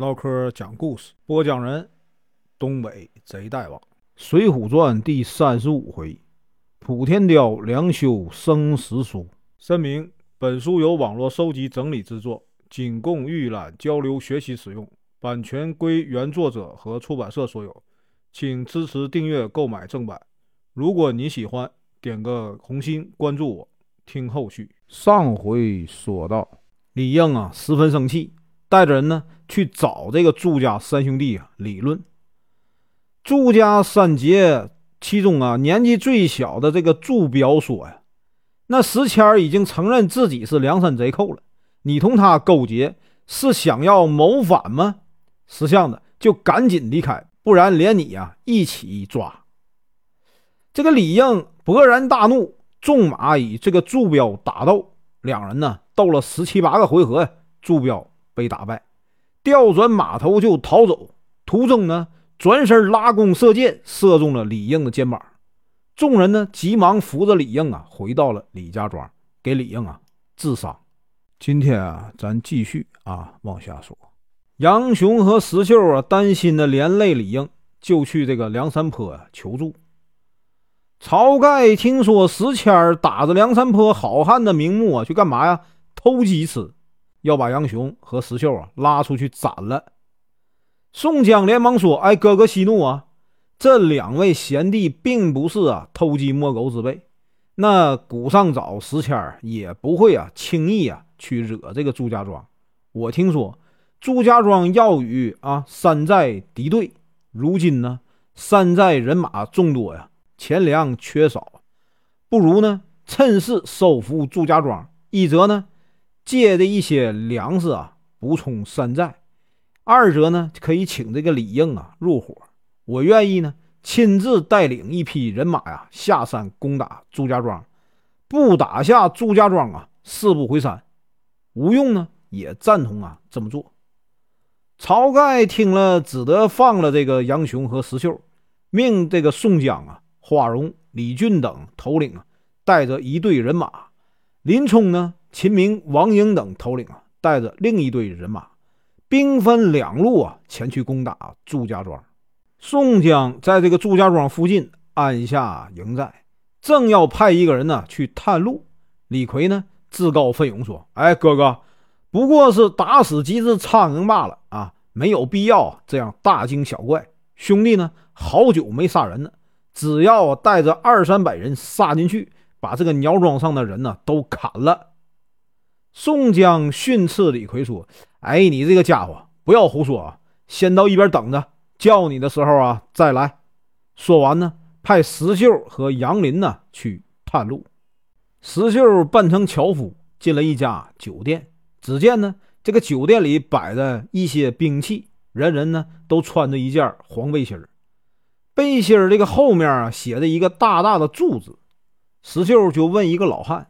唠嗑讲故事，播讲人：东北贼大王，《水浒传》第三十五回：普天雕梁修生死书。声明：本书由网络收集整理制作，仅供预览、交流、学习使用，版权归原作者和出版社所有，请支持订阅、购买正版。如果你喜欢，点个红心，关注我，听后续。上回说到，李应啊，十分生气。带着人呢去找这个祝家三兄弟啊理论。祝家三杰其中啊年纪最小的这个祝彪说呀：“那石谦已经承认自己是梁山贼寇了，你同他勾结是想要谋反吗？识相的就赶紧离开，不然连你呀一起抓。”这个李应勃然大怒，纵马与这个祝彪打斗，两人呢斗了十七八个回合，祝彪。被打败，调转马头就逃走。途中呢，转身拉弓射箭，射中了李应的肩膀。众人呢，急忙扶着李应啊，回到了李家庄，给李应啊治伤。今天啊，咱继续啊往下说。杨雄和石秀啊，担心的连累李应，就去这个梁山坡啊求助。晁盖听说石谦打着梁山坡好汉的名目啊，去干嘛呀？偷鸡吃。要把杨雄和石秀啊拉出去斩了。宋江连忙说：“哎，哥哥息怒啊！这两位贤弟并不是啊偷鸡摸狗之辈。那古上早石谦也不会啊轻易啊去惹这个祝家庄。我听说祝家庄要与啊山寨敌对，如今呢山寨人马众多呀，钱粮缺少，不如呢趁势收复祝家庄，一则呢。”借的一些粮食啊，补充山寨；二者呢，可以请这个李应啊入伙。我愿意呢，亲自带领一批人马呀下山攻打祝家庄。不打下祝家庄啊，誓不回山。吴用呢也赞同啊这么做。晁盖听了，只得放了这个杨雄和石秀，命这个宋江啊、花荣、李俊等头领啊带着一队人马。林冲呢？秦明、王英等头领啊，带着另一队人马，兵分两路啊，前去攻打祝家庄。宋江在这个祝家庄附近安下营寨，正要派一个人呢去探路。李逵呢自告奋勇说：“哎，哥哥，不过是打死几只苍蝇罢了啊，没有必要这样大惊小怪。兄弟呢，好久没杀人了，只要带着二三百人杀进去，把这个鸟庄上的人呢都砍了。”宋江训斥李逵说：“哎，你这个家伙，不要胡说啊！先到一边等着，叫你的时候啊再来。”说完呢，派石秀和杨林呢去探路。石秀扮成樵夫，进了一家酒店。只见呢，这个酒店里摆着一些兵器，人人呢都穿着一件黄背心儿，背心儿这个后面啊写着一个大大的“柱”字。石秀就问一个老汉：“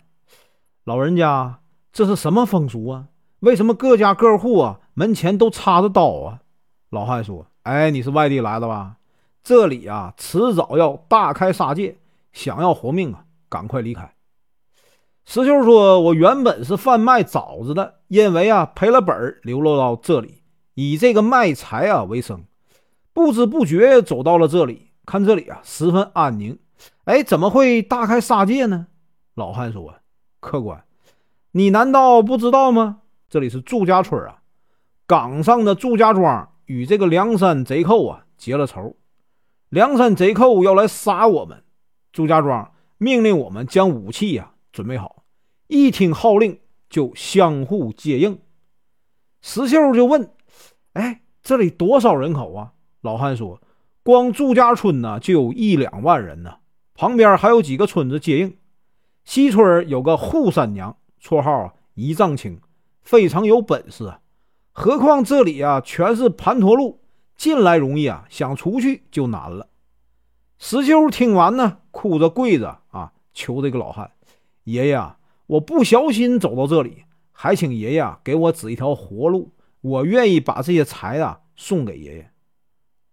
老人家。”这是什么风俗啊？为什么各家各户啊门前都插着刀啊？老汉说：“哎，你是外地来的吧？这里啊，迟早要大开杀戒，想要活命啊，赶快离开。”石秀说：“我原本是贩卖枣子的，因为啊赔了本儿流落到这里，以这个卖柴啊为生。不知不觉走到了这里，看这里啊十分安宁。哎，怎么会大开杀戒呢？”老汉说：“客官。”你难道不知道吗？这里是祝家村啊，岗上的祝家庄与这个梁山贼寇啊结了仇，梁山贼寇要来杀我们，祝家庄命令我们将武器呀准备好，一听号令就相互接应。石秀就问：“哎，这里多少人口啊？”老汉说：“光祝家村呢就有一两万人呢，旁边还有几个村子接应。西村有个扈三娘。”绰号一丈青，非常有本事啊！何况这里啊全是盘陀路，进来容易啊，想出去就难了。石秀听完呢，哭着跪着啊，求这个老汉爷爷啊，我不小心走到这里，还请爷爷啊给我指一条活路，我愿意把这些财啊送给爷爷。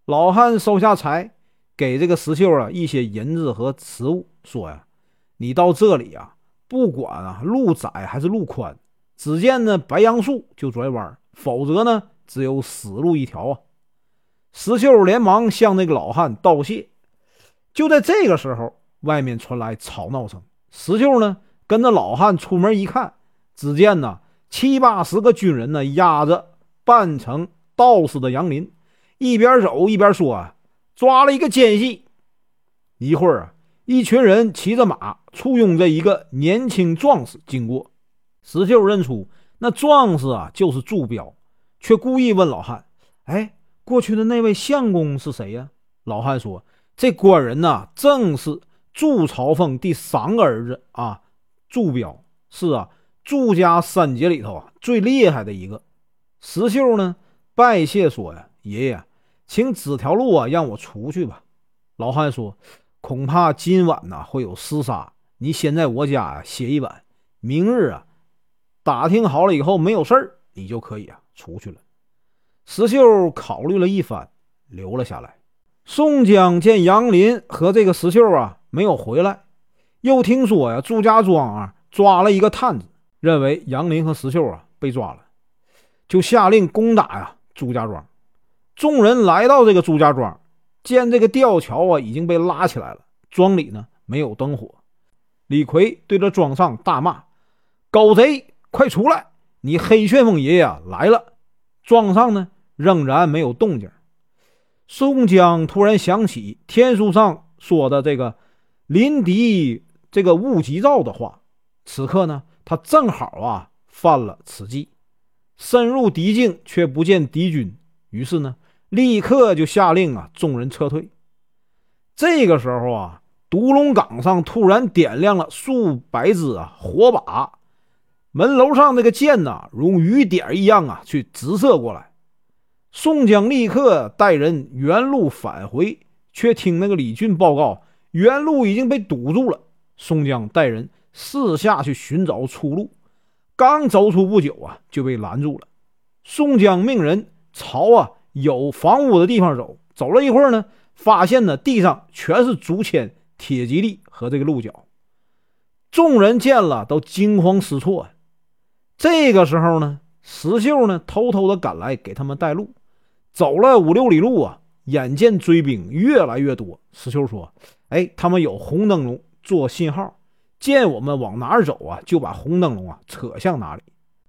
老汉收下财，给这个石秀啊一些银子和食物，说呀，你到这里啊。不管啊，路窄还是路宽，只见呢白杨树就拽弯，否则呢只有死路一条啊！石秀连忙向那个老汉道谢。就在这个时候，外面传来吵闹声。石秀呢，跟着老汉出门一看，只见呢七八十个军人呢压着扮成道士的杨林，一边走一边说：“啊，抓了一个奸细。”一会儿啊，一群人骑着马簇拥着一个年轻壮士经过。石秀认出那壮士啊就是祝彪，却故意问老汉：“哎，过去的那位相公是谁呀？”老汉说：“这官人呐，正是祝朝奉第三个儿子啊，祝彪是啊，祝家三杰里头啊最厉害的一个。”石秀呢拜谢说：“呀，爷爷，请指条路啊，让我出去吧。”老汉说。恐怕今晚呢会有厮杀，你先在我家歇一晚，明日啊打听好了以后没有事儿，你就可以啊出去了。石秀考虑了一番，留了下来。宋江见杨林和这个石秀啊没有回来，又听说呀祝家庄啊抓了一个探子，认为杨林和石秀啊被抓了，就下令攻打呀祝家庄。众人来到这个祝家庄。见这个吊桥啊已经被拉起来了，庄里呢没有灯火。李逵对着庄上大骂：“狗贼，快出来！你黑旋风爷爷来了！”庄上呢仍然没有动静。宋江突然想起天书上说的这个“临敌这个勿急躁”的话，此刻呢他正好啊犯了此忌，深入敌境却不见敌军，于是呢。立刻就下令啊，众人撤退。这个时候啊，独龙岗上突然点亮了数百支啊火把，门楼上那个箭呐，如雨点一样啊，去直射过来。宋江立刻带人原路返回，却听那个李俊报告，原路已经被堵住了。宋江带人四下去寻找出路，刚走出不久啊，就被拦住了。宋江命人朝啊。有房屋的地方走，走了一会儿呢，发现呢地上全是竹签、铁蒺藜和这个鹿角。众人见了都惊慌失措。这个时候呢，石秀呢偷偷的赶来给他们带路。走了五六里路啊，眼见追兵越来越多，石秀说：“哎，他们有红灯笼做信号，见我们往哪儿走啊，就把红灯笼啊扯向哪里。”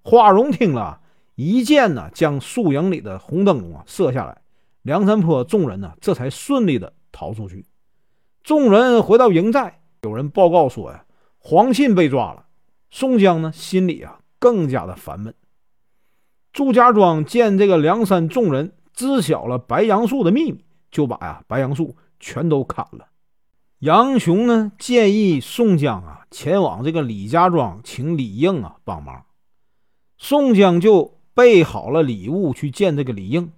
花荣听了。一箭呢，将树影里的红灯笼啊射下来，梁山坡众人呢这才顺利的逃出去。众人回到营寨，有人报告说呀，黄信被抓了。宋江呢心里啊更加的烦闷。祝家庄见这个梁山众人知晓了白杨树的秘密，就把呀白杨树全都砍了。杨雄呢建议宋江啊前往这个李家庄请李应啊帮忙，宋江就。备好了礼物去见这个李应，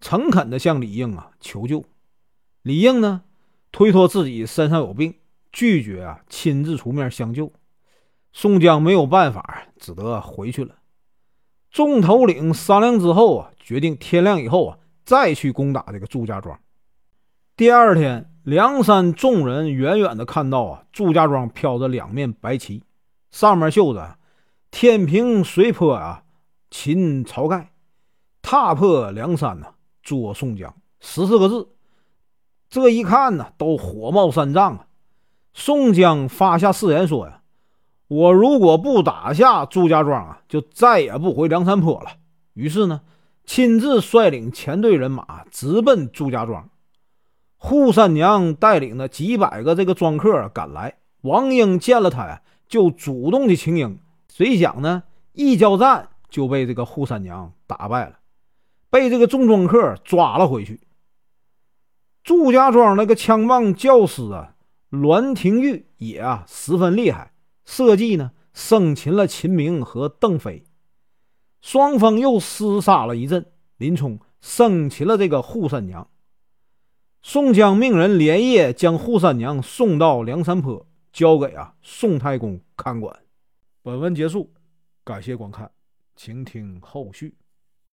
诚恳的向李应啊求救。李应呢推脱自己身上有病，拒绝啊亲自出面相救。宋江没有办法，只得回去了。众头领商量之后啊，决定天亮以后啊再去攻打这个祝家庄。第二天，梁山众人远远的看到啊祝家庄飘着两面白旗，上面绣着“天平水泊啊”。擒晁盖，踏破梁山呐，捉宋江，十四个字。这一看呢，都火冒三丈啊！宋江发下誓言说呀：“我如果不打下祝家庄啊，就再也不回梁山坡了。”于是呢，亲自率领前队人马直奔祝家庄。扈三娘带领的几百个这个庄客赶来，王英见了他呀，就主动的请缨。谁想呢，一交战。就被这个扈三娘打败了，被这个众庄客抓了回去。祝家庄那个枪棒教师啊，栾廷玉也啊十分厉害，设计呢生擒了秦明和邓飞，双方又厮杀了一阵，林冲生擒了这个扈三娘。宋江命人连夜将扈三娘送到梁山坡，交给啊宋太公看管。本文结束，感谢观看。请听后续。